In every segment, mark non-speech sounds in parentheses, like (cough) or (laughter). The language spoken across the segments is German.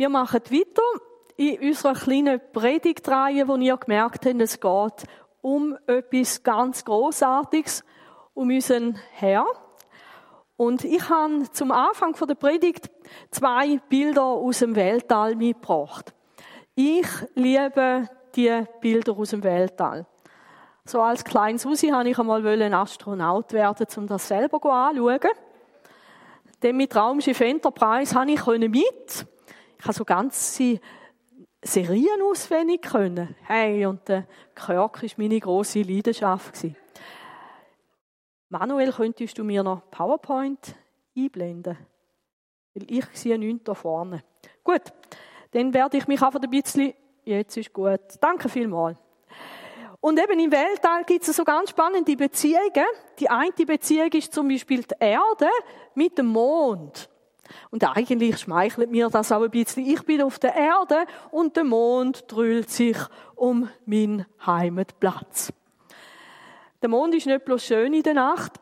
Wir machen weiter in unserer kleinen Predigtreihe, wo ihr gemerkt habt, es geht um etwas ganz Großartiges, um unseren Herr. Und ich habe zum Anfang der Predigt zwei Bilder aus dem Weltall mitgebracht. Ich liebe die Bilder aus dem Weltall. So als kleinen Susi habe ich einmal ein Astronaut werden, um das selber anzuschauen. Denn mit Raumschiff Enterprise habe ich mit. Ich habe so ganze Serien auswendig können. Hey, und der Kirk war meine grosse Leidenschaft. Manuel, könntest du mir noch PowerPoint einblenden? Weil ich sehe nichts da vorne. Gut, dann werde ich mich einfach ein bisschen, jetzt ist gut. Danke vielmals. Und eben im Weltall gibt es so ganz spannende Beziehungen. Die eine Beziehung ist zum Beispiel die Erde mit dem Mond. Und eigentlich schmeichelt mir das auch ein bisschen. Ich bin auf der Erde und der Mond drüllt sich um meinen Heimatplatz. Der Mond ist nicht bloß schön in der Nacht.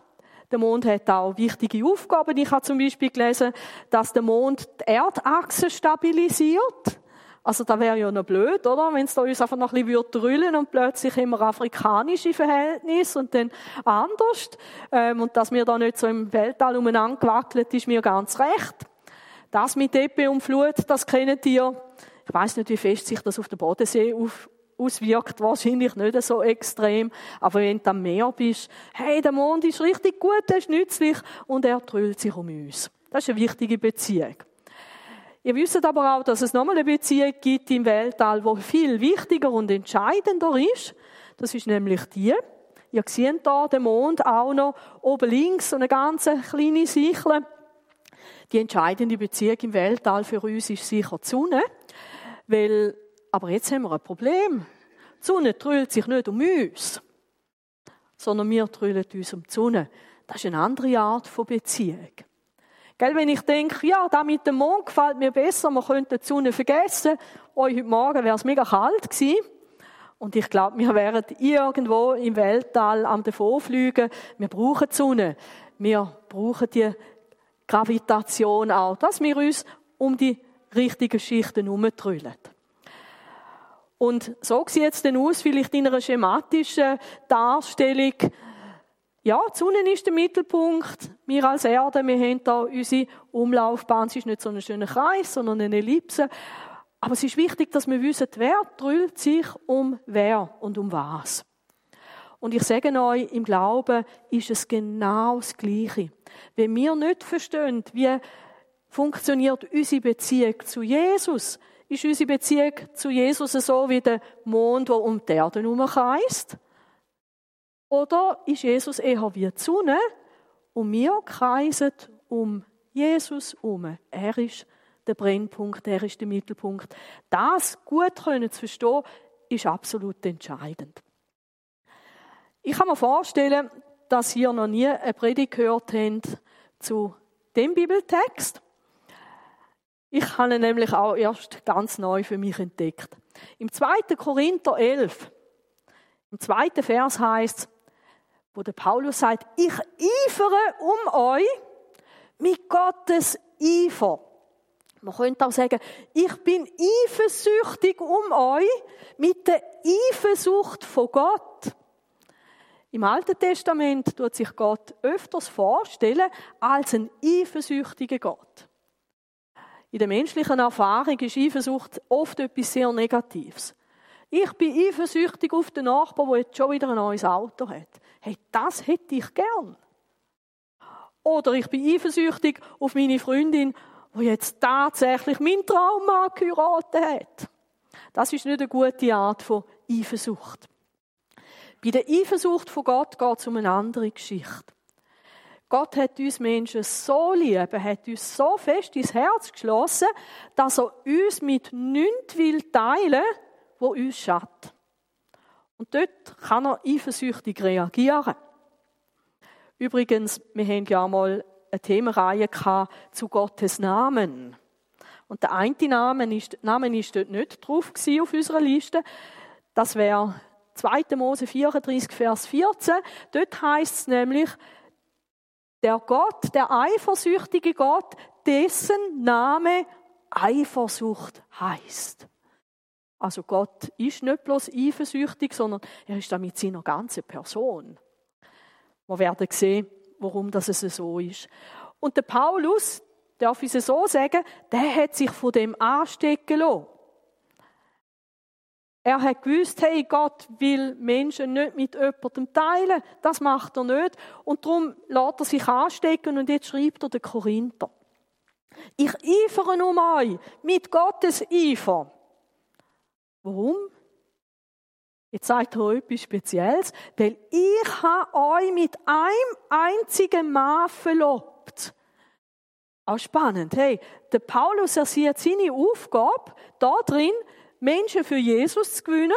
Der Mond hat auch wichtige Aufgaben. Ich habe zum Beispiel gelesen, dass der Mond die Erdachse stabilisiert. Also da wäre ja noch blöd, oder? Wenn es da uns einfach noch ein bisschen drüllen und plötzlich immer afrikanische Verhältnisse und dann anders. Ähm, und dass mir da nicht so im Weltall umeinander gewackelt, ist mir ganz recht. Das mit Ebbe und Flut, das kennen ihr. Ich weiß nicht, wie fest sich das auf den Bodensee auf, auswirkt, wahrscheinlich nicht so extrem. Aber wenn du am Meer bist, hey, der Mond ist richtig gut, der ist nützlich und er drüllt sich um uns. Das ist eine wichtige Beziehung. Ihr wisst aber auch, dass es nochmal eine Beziehung gibt im Weltall, wo viel wichtiger und entscheidender ist. Das ist nämlich die. Ihr seht hier den Mond auch noch oben links, so eine ganz kleine Sichel. Die entscheidende Beziehung im Weltall für uns ist sicher die Sonne. Weil, aber jetzt haben wir ein Problem. Die Sonne trüllt sich nicht um uns, sondern wir trüllen uns um die Sonne. Das ist eine andere Art von Beziehung. Gell, wenn ich denke, ja, da mit dem Mond gefällt mir besser, man könnte die Sonne vergessen. Oh, heute Morgen wäre es mega kalt gewesen. Und ich glaube, wir wären irgendwo im Weltall am davonfliegen. Wir brauchen die Sonne. Wir brauchen die Gravitation auch, dass wir uns um die richtigen Schichten herumtrüllen. Und so sieht es dann aus, vielleicht in einer schematischen Darstellung, ja, die Sonne ist der Mittelpunkt. Wir als Erde, wir haben da unsere Umlaufbahn. Es ist nicht so ein schöner Kreis, sondern eine Ellipse. Aber es ist wichtig, dass wir wissen, wer drüllt sich um wer und um was. Und ich sage euch, im Glauben ist es genau das Gleiche. Wenn wir nicht verstehen, wie funktioniert unsere Beziehung zu Jesus, ist unsere Beziehung zu Jesus so wie der Mond, der um die Erde herumkreist. Oder ist Jesus eher wie die Sonne und wir kreisen um Jesus herum? Er ist der Brennpunkt, er ist der Mittelpunkt. Das gut können zu verstehen, ist absolut entscheidend. Ich kann mir vorstellen, dass ihr noch nie eine Predigt gehört habt zu dem Bibeltext. Ich habe ihn nämlich auch erst ganz neu für mich entdeckt. Im 2. Korinther 11, im zweiten Vers heißt wo der Paulus sagt, ich eifere um euch mit Gottes Eifer. Man könnte auch sagen, ich bin eifersüchtig um euch mit der Eifersucht von Gott. Im Alten Testament tut sich Gott öfters vorstellen als ein eifersüchtiger Gott. In der menschlichen Erfahrung ist Eifersucht oft etwas sehr Negatives. Ich bin eifersüchtig auf den Nachbarn, der jetzt schon wieder ein neues Auto hat. Hey, das hätte ich gern. Oder ich bin eifersüchtig auf meine Freundin, die jetzt tatsächlich meinen Traum geheiratet hat. Das ist nicht eine gute Art von Eifersucht. Bei der Eifersucht von Gott geht es um eine andere Geschichte. Gott hat uns Menschen so lieb, er hat uns so fest ins Herz geschlossen, dass er uns mit nichts will teilen, wo uns schadet. Und dort kann er eifersüchtig reagieren. Übrigens, wir haben ja mal eine Themenreihe zu Gottes Namen. Und der eine Name ist, Name ist dort nicht drauf auf unserer Liste. Das wäre 2. Mose 34, Vers 14. Dort heißt es nämlich, der Gott, der eifersüchtige Gott, dessen Name Eifersucht heißt. Also Gott ist nicht bloß eifersüchtig, sondern er ist da mit seiner ganzen Person. Wir werden sehen, warum das so ist. Und der Paulus, darf ich es so sagen, der hat sich von dem anstecken lassen. Er hat gewusst, hey, Gott will Menschen nicht mit jemandem teilen. Das macht er nicht. Und darum lässt er sich anstecken und jetzt schreibt er den Korinther. Ich eifere um euch mit Gottes Eifer. Warum? Jetzt sagt er etwas Spezielles, weil ich habe euch mit einem einzigen Mann verlobt. Auch spannend. Hey, der Paulus er sieht seine Aufgabe da drin, Menschen für Jesus zu gewinnen,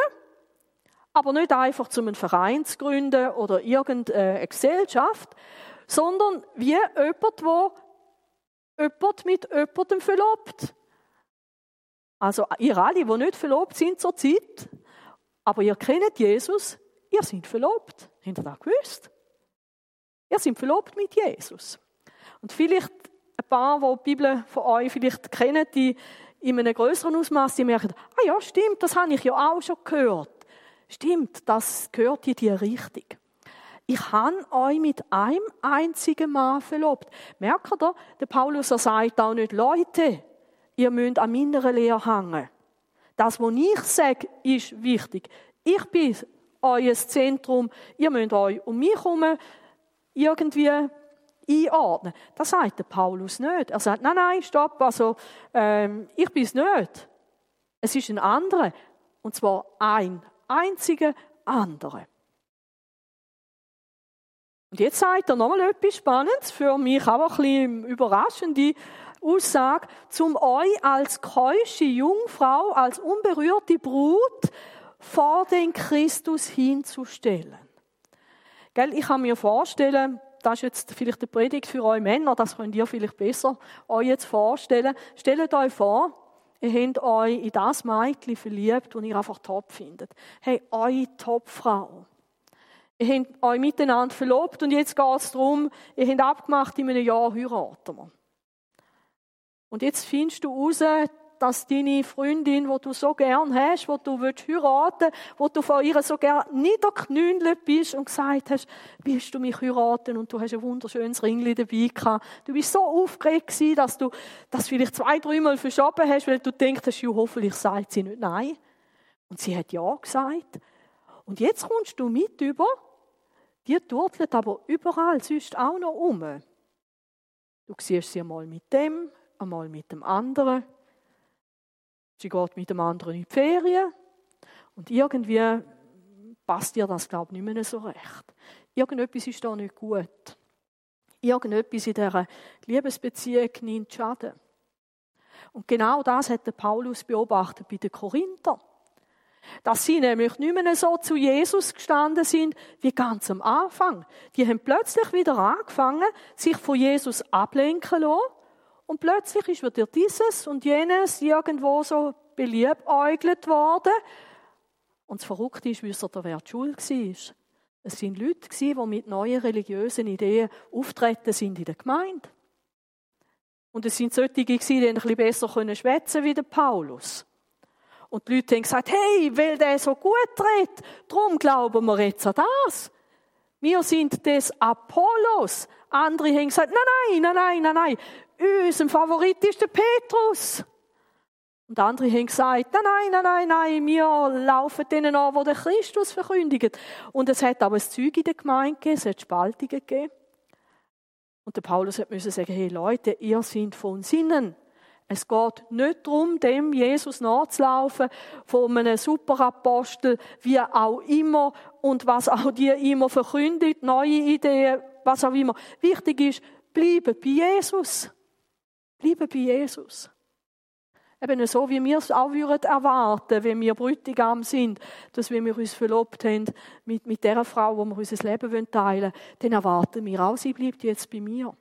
aber nicht einfach zum einen Verein zu gründen oder irgendeine Gesellschaft, sondern wie jemand, wo jemand mit jemandem verlobt. Also ihr alle, die nicht verlobt sind zur Zeit, aber ihr kennt Jesus, ihr seid verlobt. Habt ihr das gewusst? Ihr seid verlobt mit Jesus. Und vielleicht ein paar, die die Bibel von euch vielleicht kennen, die in einem größeren Ausmaß, die merken, ah ja, stimmt, das habe ich ja auch schon gehört. Stimmt, das gehört in die Richtung. Ich habe euch mit einem einzigen Mal verlobt. Merkt ihr, der Paulus er sagt auch nicht, Leute, ihr müsst an meiner Lehre hängen. Das, was ich sage, ist wichtig. Ich bin euer Zentrum. Ihr müsst euch um mich herum irgendwie einordnen. Das sagt der Paulus nicht. Er sagt, nein, nein, stopp, also ähm, ich bin es nicht. Es ist ein anderer. Und zwar ein einziger anderer. Und jetzt sagt er nochmal etwas Spannendes, für mich auch ein bisschen überraschende Aussage, zum euch als keusche Jungfrau, als unberührte Brut vor den Christus hinzustellen. Gell, ich kann mir vorstellen, das ist jetzt vielleicht eine Predigt für euch Männer, das könnt ihr vielleicht besser euch jetzt vorstellen. Stellt euch vor, ihr habt euch in das Mädchen verliebt, und ihr einfach top findet. Hey, eure Topfrau. Ihr habt euch miteinander verlobt und jetzt geht es darum, ihr habt abgemacht, in einem Jahr heiraten wir. Und jetzt findest du raus, dass deine Freundin, wo du so gern hast, wo du willst heiraten, wo du von ihr so gern niederknündelt bist und gesagt hast, willst du mich heiraten und du hast ein wunderschönes Ringli dabei gehabt. Du bist so aufgeregt gewesen, dass du das vielleicht zwei, dreimal verschoben hast, weil du denkst, ja, hoffentlich sagt sie nicht nein. Und sie hat ja gesagt. Und jetzt kommst du mit über, die turtelt aber überall sonst auch noch um. Du siehst sie einmal mit dem, einmal mit dem anderen. Sie geht mit dem anderen in die Ferien. Und irgendwie passt ihr das, glaube ich, nicht mehr so recht. Irgendetwas ist da nicht gut. Irgendetwas in dieser Liebesbeziehung nimmt Schaden. Und genau das hat Paulus beobachtet bei den Korinthern. Dass sie nämlich nicht mehr so zu Jesus gestanden sind wie ganz am Anfang. Die haben plötzlich wieder angefangen, sich von Jesus ablenken zu lassen. Und plötzlich ist wieder dieses und jenes irgendwo so beliebäugelt worden. Und das Verrückte ist, wisst ihr, wer die Schuld war? Es sind Leute, die mit neuen religiösen Ideen auftreten sind in der Gemeinde. Und es sind solche, die ein bisschen besser schwätzen können wie der Paulus. Und die Leute haben gesagt, hey, weil der so gut redet, darum glauben wir jetzt an das. Wir sind des Apollos. Andere haben gesagt, nein, nein, nein, nein, nein, nein. Unser Favorit ist der Petrus. Und andere haben gesagt, nein, nein, nein, nein, nein, wir laufen denen an, die den Christus verkündigen. Und es hat aber ein Zeug in der Gemeinde gegeben, es hat Spaltungen gegeben. Und der Paulus hat müssen sagen, hey Leute, ihr seid von Sinnen. Es geht nicht darum, dem Jesus nachzulaufen, von einem Superapostel, wie auch immer, und was auch die immer verkündet, neue Ideen, was auch immer. Wichtig ist, bleiben bei Jesus. Bleiben bei Jesus. Eben so, wie wir es auch würden erwarten, wenn wir Brütigam sind, dass wenn wir uns verlobt haben mit, mit der Frau, wo wir unser Leben teilen wollen, dann erwarten wir auch, sie bleibt jetzt bei mir.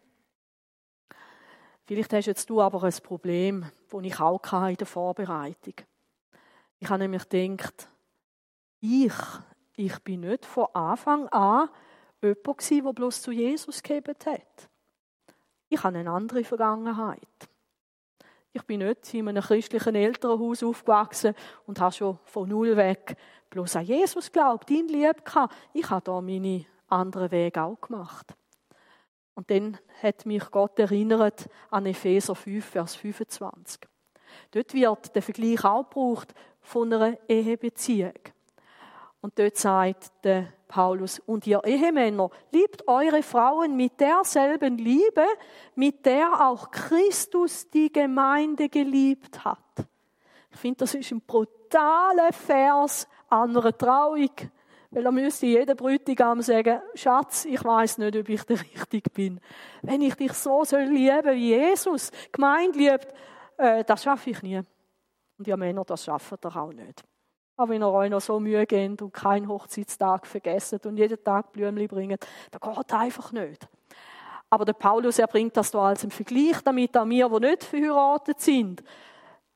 Vielleicht hast jetzt du aber ein Problem, das ich auch in der Vorbereitung Ich habe nämlich gedacht, ich, ich bin nicht von Anfang an jemand gewesen, der bloß zu Jesus gegeben hat. Ich habe eine andere Vergangenheit. Ich bin nicht in einem christlichen Elternhaus aufgewachsen und habe schon von null weg bloß an Jesus glaubt, ihn lieb gehabt. Ich habe da meine anderen Wege auch gemacht. Und dann hat mich Gott erinnert an Epheser 5, Vers 25. Dort wird der Vergleich auch gebraucht von einer Ehebeziehung. Und dort sagt der Paulus, und ihr Ehemänner, liebt eure Frauen mit derselben Liebe, mit der auch Christus die Gemeinde geliebt hat. Ich finde, das ist ein brutaler Vers an einer Trauung. Weil er müsste jeder Brütigam sagen, Schatz, ich weiß nicht, ob ich der richtig bin. Wenn ich dich so soll lieben wie Jesus Gemeinde liebt, äh, das schaffe ich nie. Und ihr Männer, das schaffen ihr auch nicht. Aber wenn ihr euch noch so Mühe gebt und keinen Hochzeitstag vergessen und jeden Tag Blümchen bringt, dann geht einfach nicht. Aber der Paulus, er bringt das da als einen Vergleich, damit auch wir, die nicht verheiratet sind,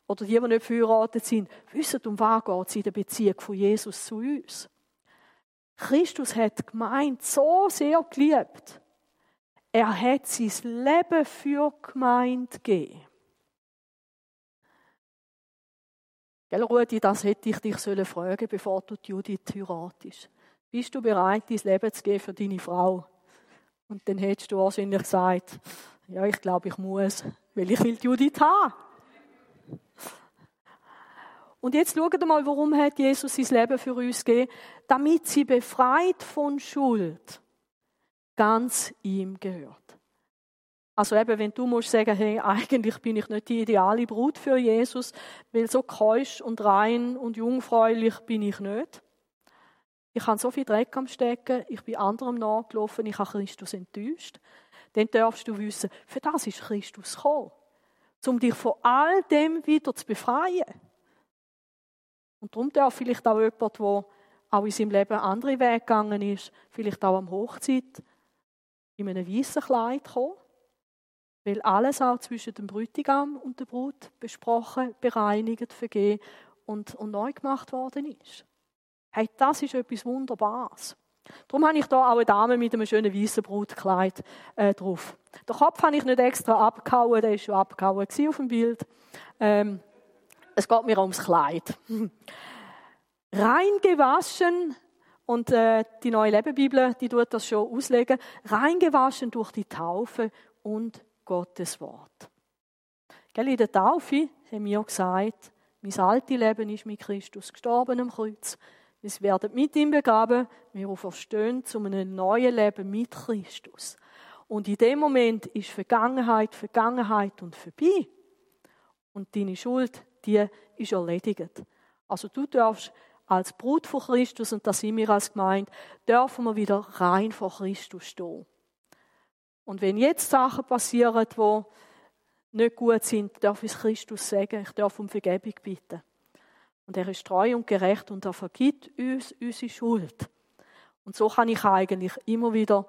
oder die, die nicht verheiratet sind, wissen, um was geht es in der Beziehung von Jesus zu uns. Christus hat gemeint so sehr geliebt. Er hat sein Leben für Gemeinde gegeben. Gell, Rudi, das hätte ich dich fragen sollen bevor du Judith heiratest. Bist du bereit, dein Leben zu geben für deine Frau? Und dann hättest du wahrscheinlich gesagt, ja, ich glaube, ich muss, weil ich will Judith haben. Und jetzt schaut mal, warum hat Jesus sein Leben für uns gegeben? Damit sie befreit von Schuld ganz ihm gehört. Also eben, wenn du musst sagen, hey, (laughs) eigentlich bin ich nicht die ideale Brut für Jesus, weil so keusch und rein und jungfräulich bin ich nicht. Ich habe so viel Dreck am Stecken, ich bin anderem nachgelaufen, ich habe Christus enttäuscht. Dann darfst du wissen, für das ist Christus gekommen. Um dich von all dem wieder zu befreien. Und darum darf vielleicht auch jemand, der auch in seinem Leben andere Wege gegangen ist, vielleicht auch am Hochzeit in einem weißen Kleid kommen. Weil alles auch zwischen dem Bräutigam und der Brut besprochen, bereinigt, vergeben und, und neu gemacht worden ist. Hey, das ist etwas Wunderbares. Darum habe ich da auch eine Dame mit einem schönen weißen Brutkleid äh, drauf. Den Kopf habe ich nicht extra abgehauen, der war schon abgehauen auf dem Bild. Ähm, es geht mir ums Kleid. (laughs) Rein gewaschen, und äh, die neue Lebensbibel, die tut das schon auslegen, rein gewaschen durch die Taufe und Gottes Wort. Gell, in der Taufe haben wir gesagt, mein altes Leben ist mit Christus gestorben am Kreuz. Wir werden mit ihm begraben, wir verstehen zu einem neuen Leben mit Christus. Und in dem Moment ist Vergangenheit, Vergangenheit und vorbei. Und deine Schuld die ist erledigt. Also du darfst als Brut von Christus, und das sind wir als Gemeinde, dürfen wir wieder rein vor Christus stehen. Und wenn jetzt Sachen passieren, die nicht gut sind, darf ich Christus sagen, ich darf um Vergebung bitten. Und er ist treu und gerecht und er vergibt uns unsere Schuld. Und so kann ich eigentlich immer wieder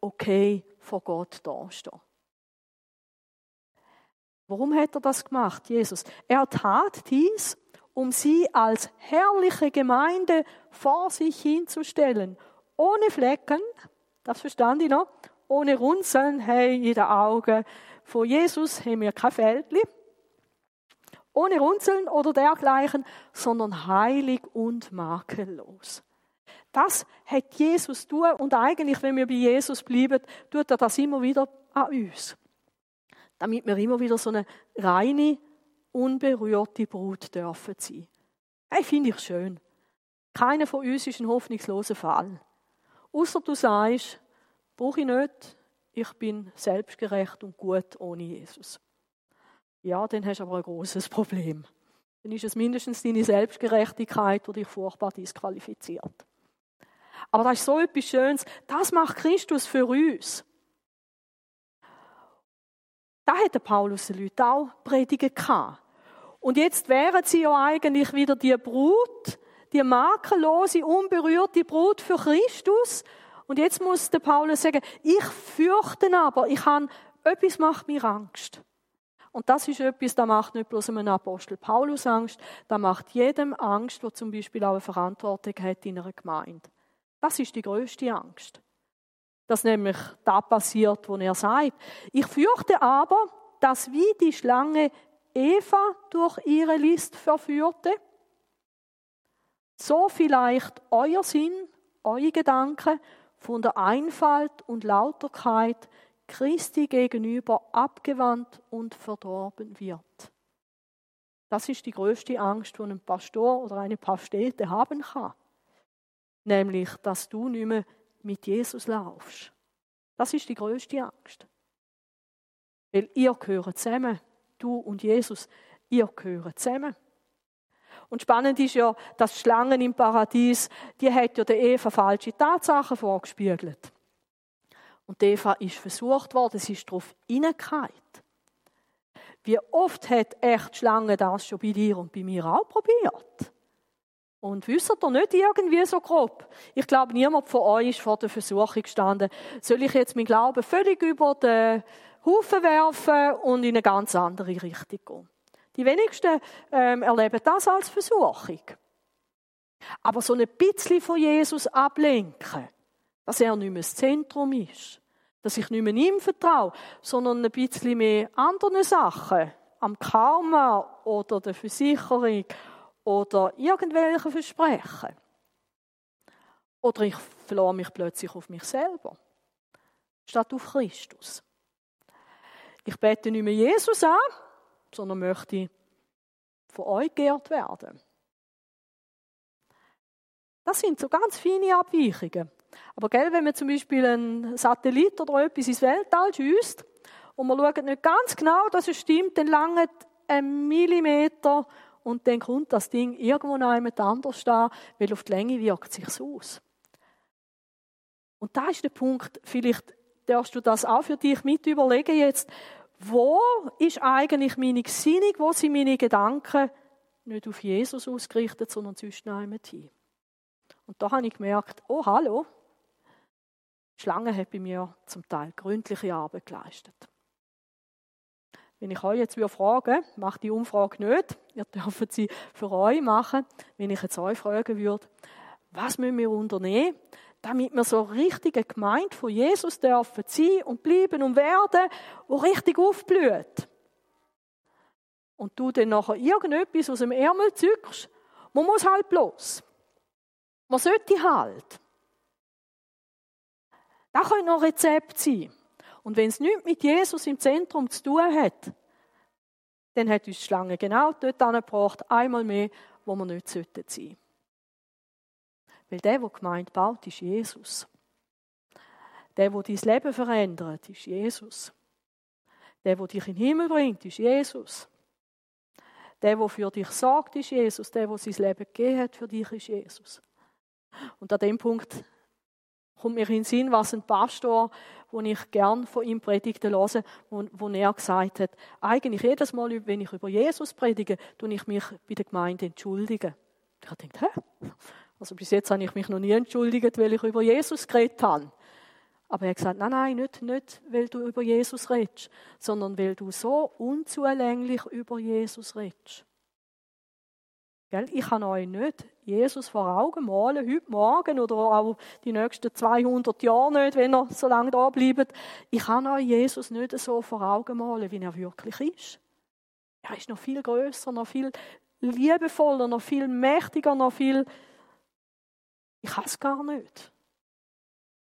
okay vor Gott dastehen. Warum hat er das gemacht, Jesus? Er tat dies, um sie als herrliche Gemeinde vor sich hinzustellen. Ohne Flecken, das verstand ich noch, ohne Runzeln hey, in den Augen. Von Jesus haben wir kein Fältli. Ohne Runzeln oder dergleichen, sondern heilig und makellos. Das hat Jesus tun und eigentlich, wenn wir bei Jesus bleiben, tut er das immer wieder an uns damit wir immer wieder so eine reine, unberührte Brut dürfen sein. Hey, finde ich schön. Keiner von uns ist ein hoffnungsloser Fall. Außer du sagst, brauche ich nicht, ich bin selbstgerecht und gut ohne Jesus. Ja, dann hast du aber ein großes Problem. Dann ist es mindestens deine Selbstgerechtigkeit, die dich furchtbar disqualifiziert. Aber das ist so etwas Schönes. Das macht Christus für uns. Da hätte Paulus den Leuten auch predigen können. Und jetzt wären sie ja eigentlich wieder die Brut, die makellose, unberührte Brut für Christus. Und jetzt muss der Paulus sagen, ich fürchte aber, ich habe, etwas macht mir Angst. Und das ist etwas, das macht nicht bloß einem Apostel Paulus Angst, das macht jedem Angst, der zum Beispiel auch eine Verantwortung hat in einer Gemeinde. Das ist die größte Angst dass nämlich da passiert, wo er sagt. Ich fürchte aber, dass wie die Schlange Eva durch ihre List verführte? So vielleicht euer Sinn, eure Gedanken von der Einfalt und Lauterkeit Christi gegenüber abgewandt und verdorben wird. Das ist die größte Angst, die ein Pastor oder eine Pastete haben kann. Nämlich, dass du nicht mehr mit Jesus laufst. Das ist die größte Angst. Weil ihr gehört zusammen. Du und Jesus, ihr gehört zusammen. Und spannend ist ja, dass Schlangen im Paradies, die hat ja der Eva falsche Tatsachen vorgespiegelt. Und Eva ist versucht worden, sie ist darauf hineingefallen. Wie oft hat echt Schlange das schon bei dir und bei mir auch probiert? Und wisst ihr nicht irgendwie so grob? Ich glaube, niemand von euch ist vor der Versuchung gestanden. Soll ich jetzt meinen Glauben völlig über den Haufen werfen und in eine ganz andere Richtung gehen? Die wenigsten ähm, erleben das als Versuchung. Aber so ein bisschen von Jesus ablenken, dass er nicht mehr das Zentrum ist, dass ich nicht mehr ihm vertraue, sondern ein bisschen mehr anderen Sachen, am Karma oder der Versicherung oder irgendwelche Versprechen. Oder ich verlor mich plötzlich auf mich selber, statt auf Christus. Ich bete nicht mehr Jesus an, sondern möchte von euch geehrt werden. Das sind so ganz feine Abweichungen. Aber gell, wenn man zum Beispiel einen Satellit oder etwas ins Weltall schießt und man schaut nicht ganz genau, dass es stimmt, dann langt ein Millimeter und dann kommt das Ding irgendwo noch jemand anders da, weil auf die Länge wirkt es sich aus. Und da ist der Punkt, vielleicht darfst du das auch für dich mit überlegen jetzt, wo ist eigentlich meine Gesinnung, wo sind meine Gedanken? Nicht auf Jesus ausgerichtet, sondern sonst hin. Und da habe ich gemerkt, oh hallo, die Schlange hat bei mir zum Teil gründliche Arbeit geleistet. Wenn ich euch jetzt fragen macht die Umfrage nicht, ihr dürft sie für euch machen, wenn ich jetzt euch fragen würde, was müssen wir unternehmen, damit wir so richtige Gemeinde von Jesus dürfen sein und bleiben und werden, wo richtig aufblüht. Und du dann nachher irgendetwas aus dem Ärmel zückst, man muss halt bloß. Man sollte halt. Das könnte noch ein Rezept sein. Und wenn es nichts mit Jesus im Zentrum zu tun hat, dann hat uns die Schlange genau dort angebracht, einmal mehr, wo wir nicht sein sollten. Weil der, der gemeint baut, ist Jesus. Der, der dein Leben verändert, ist Jesus. Der, der dich in den Himmel bringt, ist Jesus. Der, der für dich sorgt, ist Jesus. Der, der sein Leben gegeben hat für dich, ist Jesus. Und an dem Punkt kommt mir in den Sinn, was ein Pastor, wo ich gern von ihm predigte höre, wo, wo er gesagt hat, eigentlich jedes Mal, wenn ich über Jesus predige, tue ich mich bei der Gemeinde entschuldigen. Ich habe gedacht, hä? Also bis jetzt habe ich mich noch nie entschuldigt, weil ich über Jesus geredet habe. Aber er hat gesagt, nein, nein, nicht, nicht, weil du über Jesus redest, sondern weil du so unzulänglich über Jesus redest. Gell? Ich kann euch nicht Jesus vor Augen malen, heute Morgen oder auch die nächsten 200 Jahre nicht, wenn er so lange da bleibt. Ich kann euch Jesus nicht so vor Augen malen, wie er wirklich ist. Er ist noch viel größer, noch viel liebevoller, noch viel mächtiger, noch viel. Ich kann es gar nicht.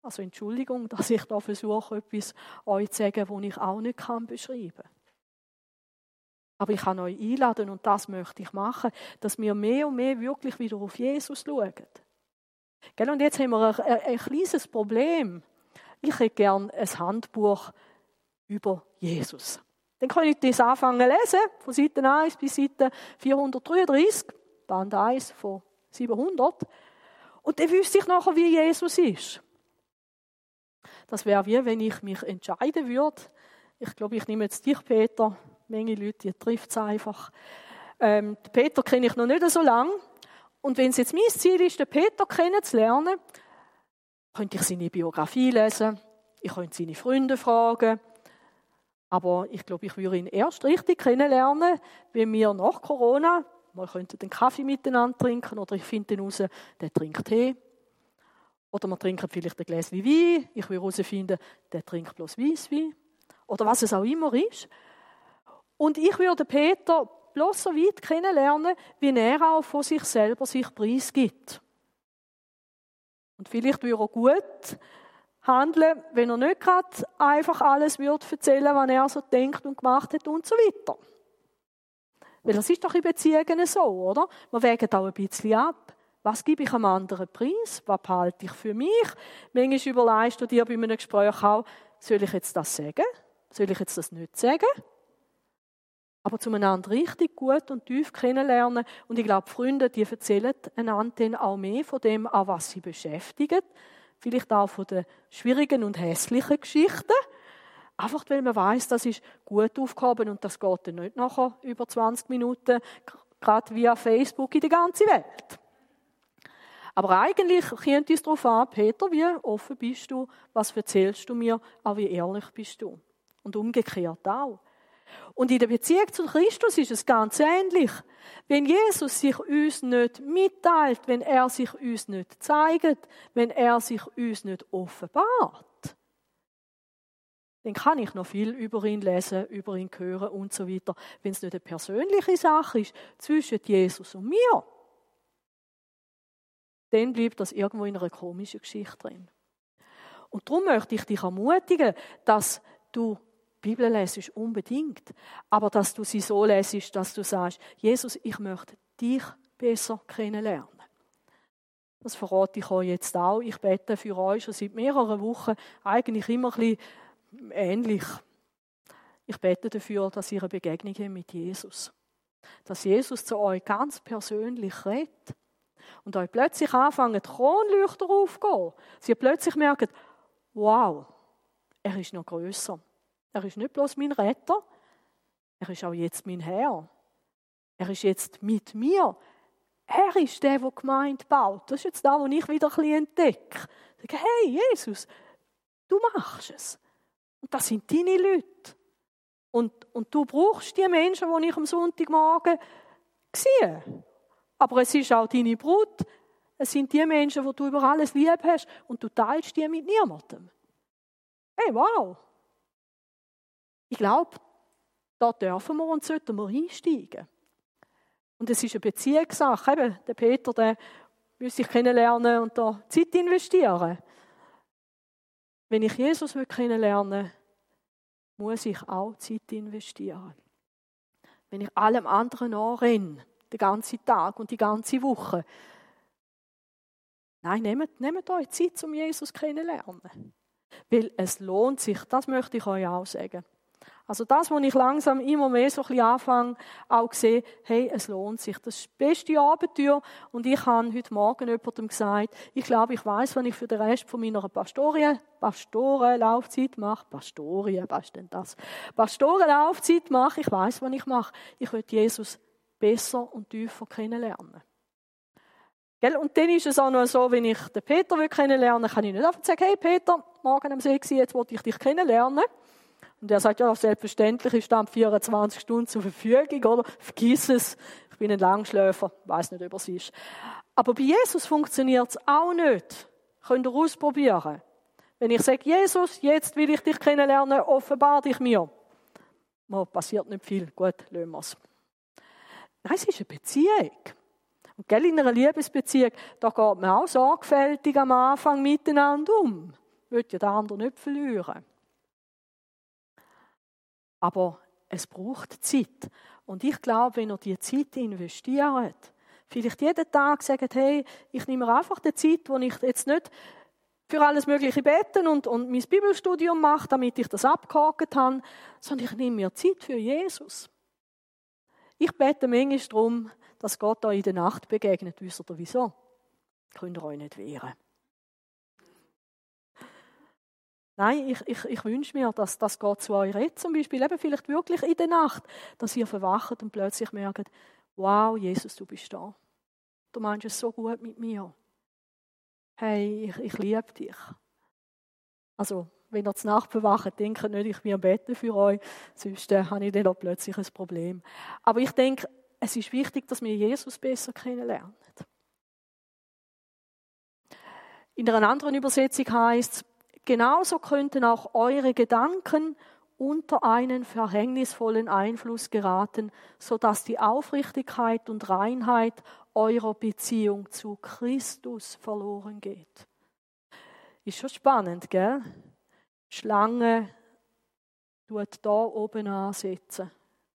Also Entschuldigung, (laughs) dass ich da versuche, etwas euch zu sagen, was ich auch nicht kann beschreiben kann. Aber ich kann euch einladen und das möchte ich machen, dass wir mehr und mehr wirklich wieder auf Jesus schauen. Und jetzt haben wir ein, ein, ein kleines Problem. Ich hätte gerne ein Handbuch über Jesus. Dann kann ich das anfangen lesen, von Seite 1 bis Seite 433, Band 1 von 700. Und dann wüsste ich nachher, wie Jesus ist. Das wäre wie, wenn ich mich entscheiden würde. Ich glaube, ich nehme jetzt dich, Peter, Menge Leute, die trifft es einfach. Ähm, Peter kenne ich noch nicht so lange. Und wenn es jetzt mein Ziel ist, den Peter kennenzulernen, könnte ich seine Biografie lesen, ich könnte seine Freunde fragen, aber ich glaube, ich würde ihn erst richtig kennenlernen, wenn wir nach Corona mal könnten den Kaffee miteinander trinken oder ich finde den raus, der trinkt Tee. Oder wir trinken vielleicht ein Gläschen Wein. Ich will herausfinden, der trinkt bloß Weisswein. Oder was es auch immer ist. Und ich würde Peter bloß so weit kennenlernen, wie er auch von sich selber sich preisgibt. Und vielleicht würde er gut handeln, wenn er nicht gerade einfach alles würde erzählen, was er so denkt und gemacht hat und so weiter. Weil das ist doch in Beziehungen so, oder? Wir wägen auch ein bisschen ab. Was gebe ich einem anderen Preis? Was behalte ich für mich? Manchmal überlegst du dir bei einem Gespräch auch, soll ich jetzt das sagen? Soll ich jetzt das nicht sagen? Aber zum einander richtig gut und tief kennenlernen. Und ich glaube, Freunde, die erzählen einander dann auch mehr von dem, auch was sie beschäftigt. Vielleicht auch von den schwierigen und hässlichen Geschichten. Einfach weil man weiß, das ist gut aufgehoben und das geht dann nicht nachher über 20 Minuten, gerade via Facebook in die ganze Welt. Aber eigentlich kommt es darauf an, Peter, wie offen bist du, was erzählst du mir, auch wie ehrlich bist du. Und umgekehrt auch. Und in der Beziehung zu Christus ist es ganz ähnlich. Wenn Jesus sich uns nicht mitteilt, wenn er sich uns nicht zeigt, wenn er sich uns nicht offenbart, dann kann ich noch viel über ihn lesen, über ihn hören und so weiter. Wenn es nicht eine persönliche Sache ist zwischen Jesus und mir, dann bleibt das irgendwo in einer komischen Geschichte drin. Und darum möchte ich dich ermutigen, dass du die Bibel lesest, unbedingt. Aber dass du sie so lesest, dass du sagst, Jesus, ich möchte dich besser kennenlernen. Das verrate ich euch jetzt auch. Ich bete für euch schon seit mehreren Wochen eigentlich immer ein bisschen ähnlich. Ich bete dafür, dass ihr eine Begegnung mit Jesus. Dass Jesus zu euch ganz persönlich redet und euch plötzlich anfangen, Kronleuchter aufzugehen. Sie plötzlich merken, wow, er ist noch größer. Er ist nicht bloß mein Retter, er ist auch jetzt mein Herr. Er ist jetzt mit mir. Er ist der, der Gemeinde baut. Das ist jetzt da, wo ich wieder ein bisschen entdecke. Ich sage, hey, Jesus, du machst es. Und das sind deine Leute. Und, und du brauchst die Menschen, die ich am Sonntagmorgen sehe. Aber es ist auch deine Brut. Es sind die Menschen, die du über alles lieb hast und du teilst die mit niemandem. Hey, wow! Ich glaube, da dürfen wir und sollten wir einsteigen. Und es ist eine Beziehungssache. Eben, der Peter, der muss sich kennenlernen und da Zeit investieren. Wenn ich Jesus kennenlernen will, muss ich auch Zeit investieren. Wenn ich allem anderen anrenne, den ganzen Tag und die ganze Woche. Nein, nehmt, nehmt euch Zeit, um Jesus kennenzulernen. Weil es lohnt sich, das möchte ich euch auch sagen. Also das, wo ich langsam immer mehr so ein bisschen anfange, auch sehe, hey, es lohnt sich. Das ist das beste Abenteuer. Und ich habe heute Morgen jemandem gesagt, ich glaube, ich weiß, wenn ich für den Rest von meiner Pastorien, Pastorenlaufzeit mache, Pastorien, was ist denn das? Pastorenlaufzeit mache, ich weiß, was ich mache. Ich will Jesus besser und tiefer kennenlernen. Gell? Und dann ist es auch noch so, wenn ich den Peter kennenlernen will, kann ich nicht einfach sagen, hey Peter, morgen am 6 jetzt wollte ich dich kennenlernen. Und er sagt, ja, selbstverständlich ist dann 24 Stunden zur Verfügung, oder? Vergiss es. Ich bin ein Langschläfer. Weiß nicht, ob es ist. Aber bei Jesus funktioniert es auch nicht. Könnt ihr ausprobieren. Wenn ich sage, Jesus, jetzt will ich dich kennenlernen, offenbar dich mir. Mal passiert nicht viel. Gut, lassen wir es. Nein, es ist eine Beziehung. Und gell, in einer Liebesbeziehung, da geht man auch sorgfältig am Anfang miteinander um. Will ja der andere nicht verlieren. Aber es braucht Zeit. Und ich glaube, wenn ihr die Zeit investiert, vielleicht jeden Tag sagt, hey, ich nehme mir einfach die Zeit, wo ich jetzt nicht für alles Mögliche beten und, und mein Bibelstudium mache, damit ich das abgehakt habe, sondern ich nehme mir Zeit für Jesus. Ich bete manchmal darum, dass Gott euch in der Nacht begegnet. Wisst ihr wieso? Könnt ihr euch nicht wehren. Nein, ich, ich, ich wünsche mir, dass, dass Gott zu euch redet, zum Beispiel eben vielleicht wirklich in der Nacht, dass ihr verwacht und plötzlich merkt, wow, Jesus, du bist da. Du meinst es so gut mit mir. Hey, ich, ich liebe dich. Also, wenn ihr zur Nacht bewacht, denkt nicht, ich bin am Betten für euch, sonst äh, habe ich dann auch plötzlich ein Problem. Aber ich denke, es ist wichtig, dass wir Jesus besser kennenlernen. In einer anderen Übersetzung heißt es, genauso könnten auch eure Gedanken unter einen verhängnisvollen Einfluss geraten, so dass die Aufrichtigkeit und Reinheit eurer Beziehung zu Christus verloren geht. Ist schon spannend, gell? Schlange tut da oben ansetzen,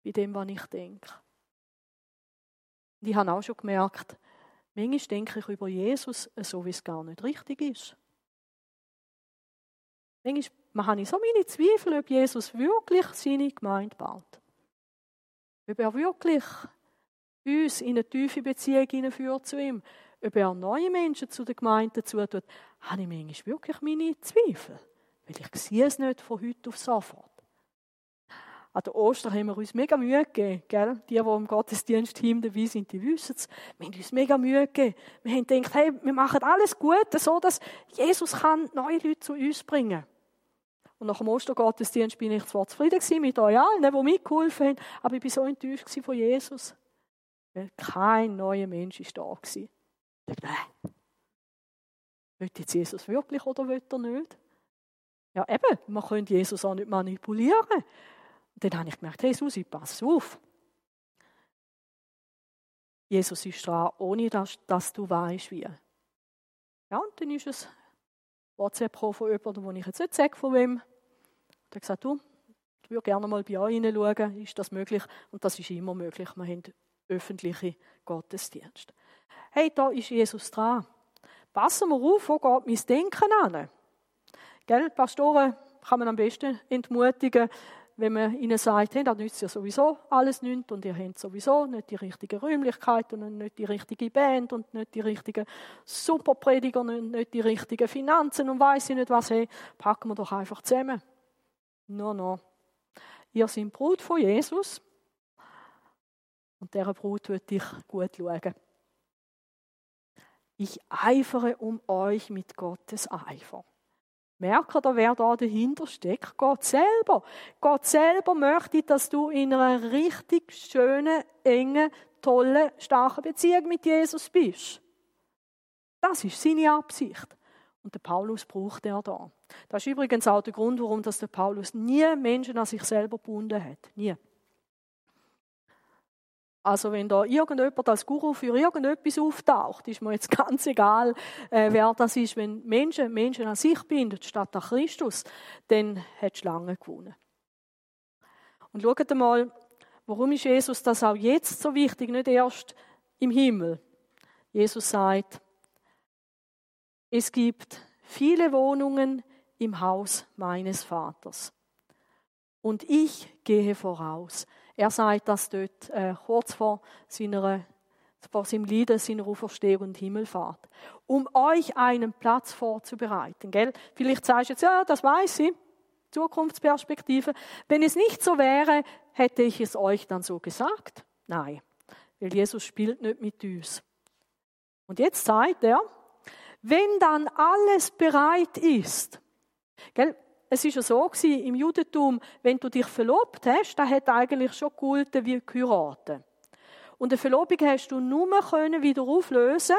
bei dem, was ich denke. Und ich habe auch schon gemerkt, manchmal denke ich über Jesus so, wie es gar nicht richtig ist. Manchmal habe ich so meine Zweifel, ob Jesus wirklich seine Gemeinde baut. Ob er wirklich uns in eine tiefe Beziehung hineinführt zu ihm. Ob er neue Menschen zu der Gemeinde zutut, habe ich manchmal wirklich meine Zweifel. Weil ich sehe es nicht von heute auf sofort. An der Ostern haben wir uns mega Mühe gegeben. Gell? Die, die im Gottesdienst-Team dabei sind, die wissen es. Wir haben uns mega Mühe gegeben. Wir haben gedacht, hey, wir machen alles gut, so dass Jesus kann neue Leute zu uns bringen kann. Und nach dem Ostergottesdienst bin ich zwar zufrieden mit euch allen, die mitgeholfen haben, aber ich war so enttäuscht von Jesus. Weil kein neuer Mensch war da. Ich dachte, äh, will jetzt Jesus wirklich oder will er nicht? Ja, eben, man könnte Jesus auch nicht manipulieren. Und dann habe ich gemerkt, hey Susi, pass auf. Jesus ist dran, ohne dass, dass du weißt, wie. Ja, und dann ist es WhatsApp von jemandem, wo ich jetzt nicht sage, von wem. Der hat gesagt, du, ich würde gerne mal bei euch hineinschauen, ist das möglich? Und das ist immer möglich. Wir haben öffentliche Gottesdienst. Hey, da ist Jesus dran. Passen wir auf, wo geht mein Denken an? Gell, Pastoren kann man am besten entmutigen, wenn man ihnen sagt, hey, das nützt ja sowieso alles nichts und ihr habt sowieso nicht die richtigen Räumlichkeiten und nicht die richtige Band und nicht die richtigen Superprediger und nicht die richtigen Finanzen und weiß ich nicht was, hey, packen wir doch einfach zusammen. No, no. Ihr seid Brut von Jesus und dieser Brut wird dich gut schauen. Ich eifere um euch mit Gottes Eifer. Merkt ihr, wer da dahinter steckt? Gott selber. Gott selber möchte, dass du in einer richtig schönen, engen, tollen, starken Beziehung mit Jesus bist. Das ist seine Absicht. Und der Paulus braucht er da. Das ist übrigens auch der Grund, warum der Paulus nie Menschen an sich selber gebunden hat. Nie. Also wenn da irgendjemand als Guru für irgendetwas auftaucht, ist mir jetzt (laughs) ganz egal, äh, wer das ist. Wenn Menschen Menschen an sich bindet, statt an Christus, dann hat die Schlange gewonnen. Und schaut mal, warum ist Jesus das auch jetzt so wichtig, nicht erst im Himmel? Jesus sagt, es gibt viele Wohnungen im Haus meines Vaters. Und ich gehe voraus. Er sagt das dort äh, kurz vor seiner vor seinem Lied, seiner Auferstehung und Himmelfahrt, um euch einen Platz vorzubereiten. Gell? Vielleicht sagst du jetzt, ja, das weiß ich, Zukunftsperspektive. Wenn es nicht so wäre, hätte ich es euch dann so gesagt. Nein, weil Jesus spielt nicht mit uns. Und jetzt sagt er, wenn dann alles bereit ist, gell? Es ist ja so gewesen, im Judentum, wenn du dich verlobt hast, da hat eigentlich schon gegolten wie geheiratet. Und eine Verlobung hast du nur können wieder auflösen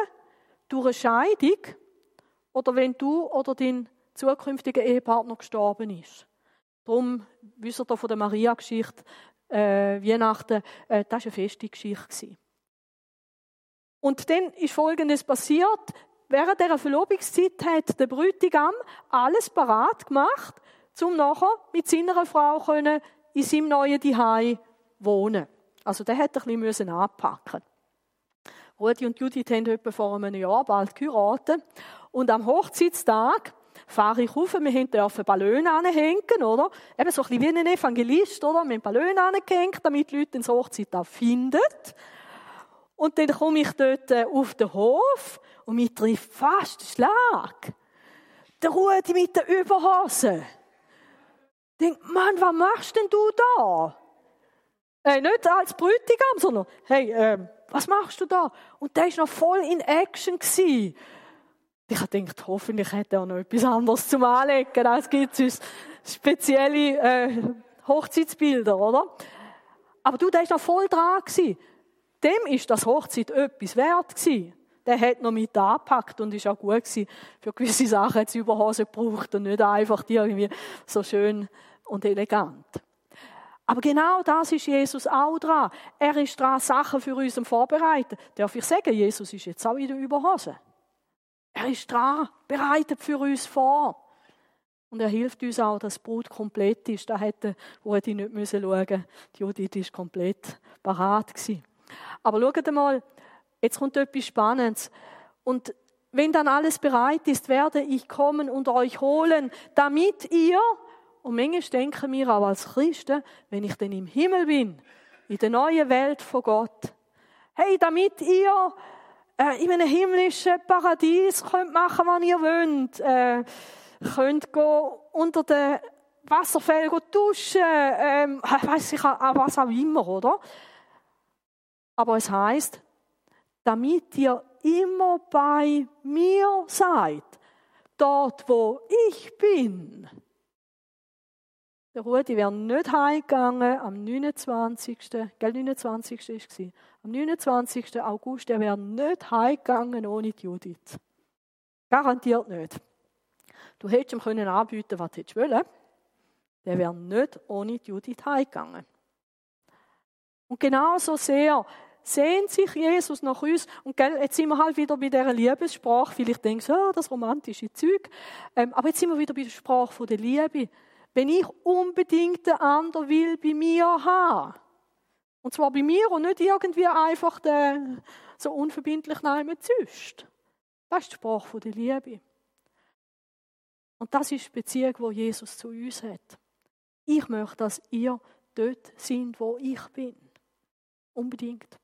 durch eine Scheidung oder wenn du oder dein zukünftiger Ehepartner gestorben ist. Darum wisst ihr von der Maria-Geschichte, äh, Weihnachten, äh, das war eine feste Geschichte. Und dann ist Folgendes passiert. Während dieser Verlobungszeit hat der Bräutigam alles parat gemacht, um nachher mit seiner Frau in seinem neuen Zuhause wohnen. Also der hätte ein bisschen anpacken Rudi und Judith haben etwa vor einem Jahr bald geheiratet. Und am Hochzeitstag fahre ich rauf, wir dürfen Ballone anhängen, oder? Eben so ein bisschen wie ein Evangelist, oder? Wir haben Ballone angehängt, damit die Leute ins Hochzeit auch finden. Und dann komme ich dort äh, auf den Hof und mich trifft fast Schlag. Der Rudi mit der Überhose. Denk, Mann, was machst denn du da? Äh, nicht als Brütigam, sondern, hey, äh, was machst du da? Und der war noch voll in Action. Gewesen. Ich habe gedacht, hoffentlich hat er noch etwas anderes zum Anlegen. Es gibt sonst spezielle äh, Hochzeitsbilder, oder? Aber du, der war noch voll dran. Gewesen. Dem ist das Hochzeit etwas wert gewesen. Der hat noch mit angepackt und ist auch gut gewesen. Für gewisse Sachen hat es Überhose gebraucht und nicht einfach die irgendwie so schön und elegant. Aber genau das ist Jesus auch dran. Er ist dran, Sachen für uns vorbereiten. Darf ich sagen, Jesus ist jetzt auch in der Überhose. Er ist dran, bereitet für uns vor. Und er hilft uns auch, dass das Brot komplett ist. Da hätte Rudi nicht müssen schauen. Die Judith ist komplett parat. Aber schaut einmal, jetzt kommt etwas Spannendes. Und wenn dann alles bereit ist, werde ich kommen und euch holen, damit ihr, und manchmal denken wir auch als Christen, wenn ich denn im Himmel bin, in der neuen Welt von Gott, hey, damit ihr äh, in einem himmlischen Paradies könnt machen, was ihr wollt, äh, könnt unter den Wasserfällen duschen, ähm, (laughs) weiß ich was auch immer, oder? Aber es heißt, damit ihr immer bei mir seid, dort wo ich bin. Der Rudi wäre nicht heimgegangen am 29. Gell, 29. war Am 29. August, er wäre nicht heimgegangen ohne Judith. Garantiert nicht. Du hättest ihm können anbieten, was du wollen. Der wäre nicht ohne Judith heimgegangen. Und genauso sehr sehnt sich Jesus nach uns. Und gell, jetzt sind wir halt wieder bei dieser Liebessprache. Vielleicht denkst du, oh, das romantische Zeug. Ähm, aber jetzt sind wir wieder bei der Sprache der Liebe. Wenn ich unbedingt den anderen will bei mir haben, und zwar bei mir und nicht irgendwie einfach den, so unverbindlich nehmen züst. Das ist die Sprache der Liebe. Und das ist die Beziehung, die Jesus zu uns hat. Ich möchte, dass ihr dort seid, wo ich bin. Unbedingt.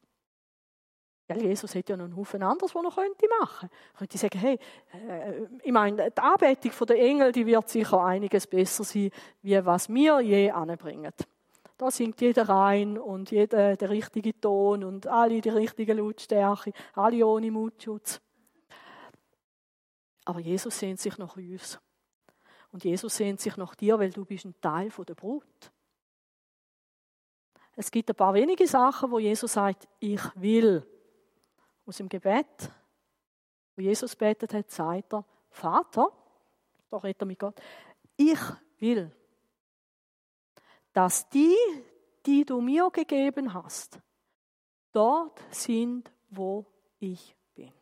Jesus hätte ja noch einen Haufen anderes, was er könnte machen. Er könnte sagen, hey, äh, ich meine, die Anbetung der Engel, die wird sicher einiges besser sein, wie was wir je anbringen. Da singt jeder rein und jeder der richtige Ton und alle die richtige Lautstärke, alle ohne Mutschutz. Aber Jesus sehnt sich nach uns. Und Jesus sehnt sich nach dir, weil du bist ein Teil der Brut. Es gibt ein paar wenige Sachen, wo Jesus sagt, ich will aus dem Gebet, wo Jesus betet hat, sagt er, Vater, da redet er mit Gott, ich will, dass die, die du mir gegeben hast, dort sind, wo ich bin.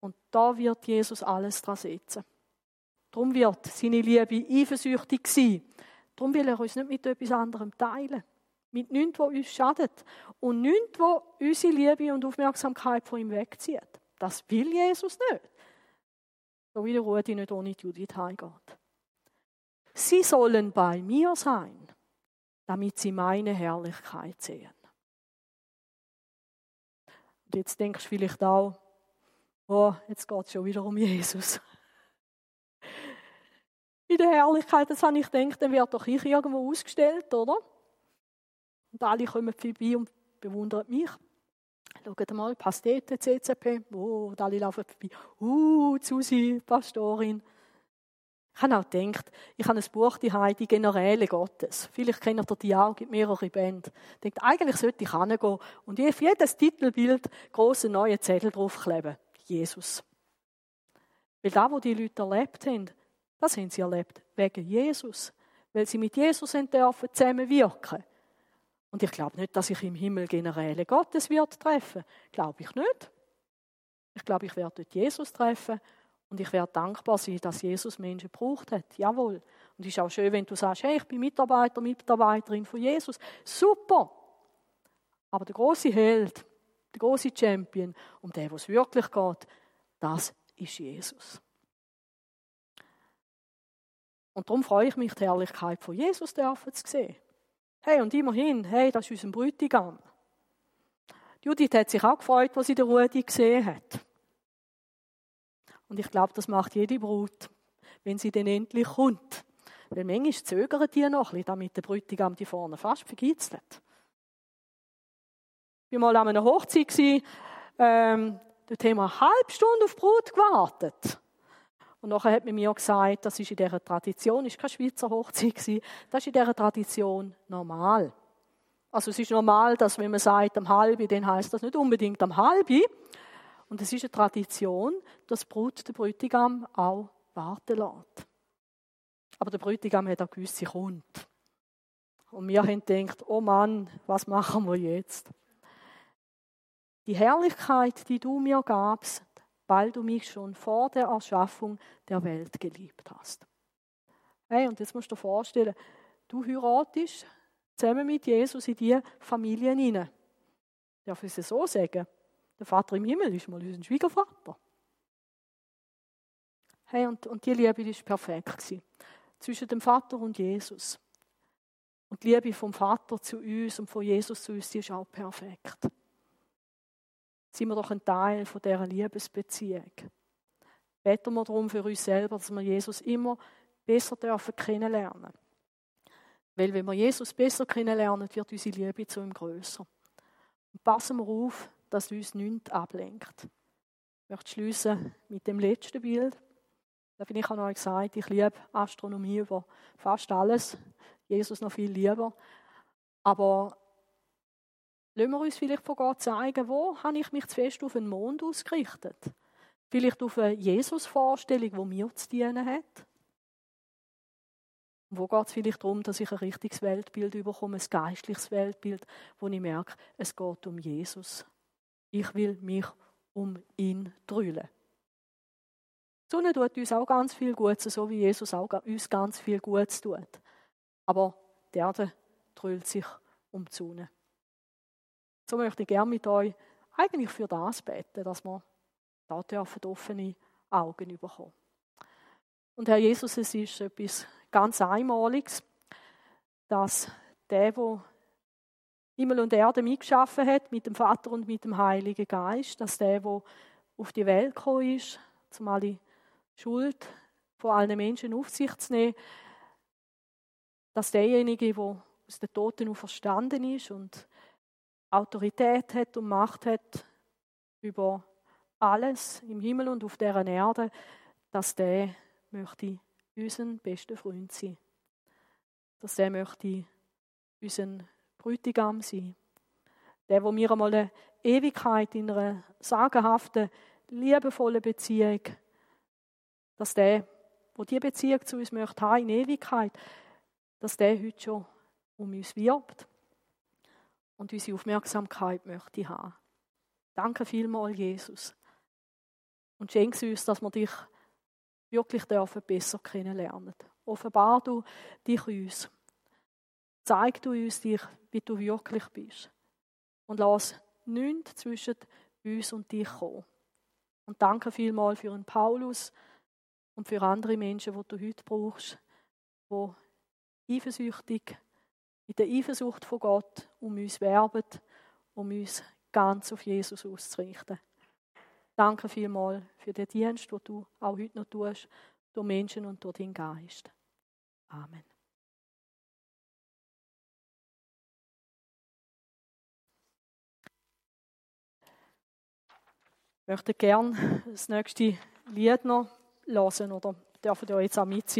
Und da wird Jesus alles dran setzen. Darum wird seine Liebe eifersüchtig sein. Darum will er uns nicht mit etwas anderem teilen. Mit nichts, was uns schadet. Und nichts, was unsere Liebe und Aufmerksamkeit von ihm wegzieht. Das will Jesus nicht. So wie der Rudi nicht ohne Judith heimgeht. Sie sollen bei mir sein, damit sie meine Herrlichkeit sehen. Und jetzt denkst du vielleicht auch, oh, jetzt geht es schon wieder um Jesus. (laughs) In der Herrlichkeit, das habe ich gedacht, dann wird doch ich irgendwo ausgestellt, oder? Und alle kommen vorbei und bewundern mich. Schaut mal, Pastete, CCP, oh, und alle laufen vorbei. Uh, Susi, Pastorin. Ich habe auch gedacht, ich habe ein Buch, die heißt Die Generäle Gottes. Vielleicht kennt ihr die auch, gibt mehrere Bände. Ich denke, eigentlich sollte ich hingehen und auf jedes Titelbild große neue Zettel draufkleben. Jesus. Weil da, wo die Leute erlebt haben, das haben sie erlebt wegen Jesus. Weil sie mit Jesus dürfen zusammenwirken. Und ich glaube nicht, dass ich im Himmel Generäle Gottes wird treffen. Glaube ich nicht. Ich glaube, ich werde dort Jesus treffen und ich werde dankbar sein, dass Jesus Menschen gebraucht hat. Jawohl. Und es ist auch schön, wenn du sagst, hey, ich bin Mitarbeiter, Mitarbeiterin von Jesus. Super. Aber der große Held, der große Champion, um den, was wirklich geht, das ist Jesus. Und darum freue ich mich, die Herrlichkeit von Jesus zu sehen. Hey, und immerhin, hey, das ist unser Bräutigam. Judith hat sich auch gefreut, als sie den Rudi gesehen hat. Und ich glaube, das macht jede Brut, wenn sie dann endlich kommt. Weil manchmal zögern die noch ein bisschen, damit der Bräutigam die vorne fast vergitzelt. Ich war mal an einer Hochzeit, ähm, dort haben wir eine halbe Stunde auf die Brut gewartet. Und nachher hat man mir gesagt, das ist in dieser Tradition, ist keine Schweizer Hochzeit gewesen, das ist in dieser Tradition normal. Also es ist normal, dass wenn man sagt am halbi, dann heißt das nicht unbedingt am halbi. Und es ist eine Tradition, dass Brut der Bräutigam auch warten lässt. Aber der Bräutigam hat auch sie kommt. Und wir haben gedacht, oh Mann, was machen wir jetzt? Die Herrlichkeit, die du mir gabst, weil du mich schon vor der Erschaffung der Welt geliebt hast. Hey, und jetzt musst du dir vorstellen, du heiratest zusammen mit Jesus in diese Familie hinein. Darf ich es so sagen? Der Vater im Himmel ist mal unser Schwiegervater. Hey, und, und die Liebe war perfekt. Zwischen dem Vater und Jesus. Und die Liebe vom Vater zu uns und von Jesus zu uns, die ist auch perfekt. Sind wir doch ein Teil von dieser Liebesbeziehung. Beten wir darum für uns selber, dass wir Jesus immer besser dürfen kennenlernen. Weil wenn wir Jesus besser kennenlernen, wird unsere Liebe zu ihm größer. Und passen wir auf, dass uns nichts ablenkt. Ich möchte schließen mit dem letzten Bild. Da bin ich auch noch gesagt, ich liebe Astronomie über fast alles. Jesus noch viel lieber. Aber lassen wir uns vielleicht von Gott zeigen, wo habe ich mich zu fest auf den Mond ausgerichtet? Vielleicht auf eine Jesus-Vorstellung, die mir zu dienen hat? wo geht es vielleicht darum, dass ich ein richtiges Weltbild überkomme, ein geistliches Weltbild, wo ich merke, es geht um Jesus. Ich will mich um ihn drüllen. Die Sonne tut uns auch ganz viel Gutes, so wie Jesus auch uns ganz viel Gutes tut. Aber die Erde drüllt sich um die Sonne. So möchte ich gerne mit euch eigentlich für das beten, dass wir da dürfen offene Augen bekommen. Und Herr Jesus, es ist etwas ganz Einmaliges, dass der, der Himmel und Erde mitgeschaffen hat, mit dem Vater und mit dem Heiligen Geist, dass der, der auf die Welt gekommen ist, um alle Schuld von allen Menschen auf sich zu nehmen, dass derjenige, der aus den Toten verstanden ist und Autorität hat und Macht hat über alles im Himmel und auf der Erde, dass der möchte unser bester Freund sein. Dass der möchte unser Brütigam sein. Der, wo mir einmal eine Ewigkeit in einer sagenhaften, liebevollen Beziehung, dass der, wo die Beziehung zu uns möchte in Ewigkeit, dass der heute schon um uns wirbt und unsere Aufmerksamkeit möchte haben. Danke vielmals, Jesus. Und schenk uns, dass wir dich wirklich dürfen besser kennenlernen. Offenbar du dich uns. Zeig du uns dich, wie du wirklich bist. Und lass nichts zwischen uns und dich kommen. Und danke vielmals für einen Paulus und für andere Menschen, die du heute brauchst, die eifersüchtig, mit der Eifersucht von Gott um uns werben, um uns ganz auf Jesus auszurichten. Danke vielmals für den Dienst, den du auch heute noch tust, durch Menschen und durch den Geist. Amen. Ich möchte gerne das nächste Lied noch hören oder dürfen ihr jetzt auch mitsingen.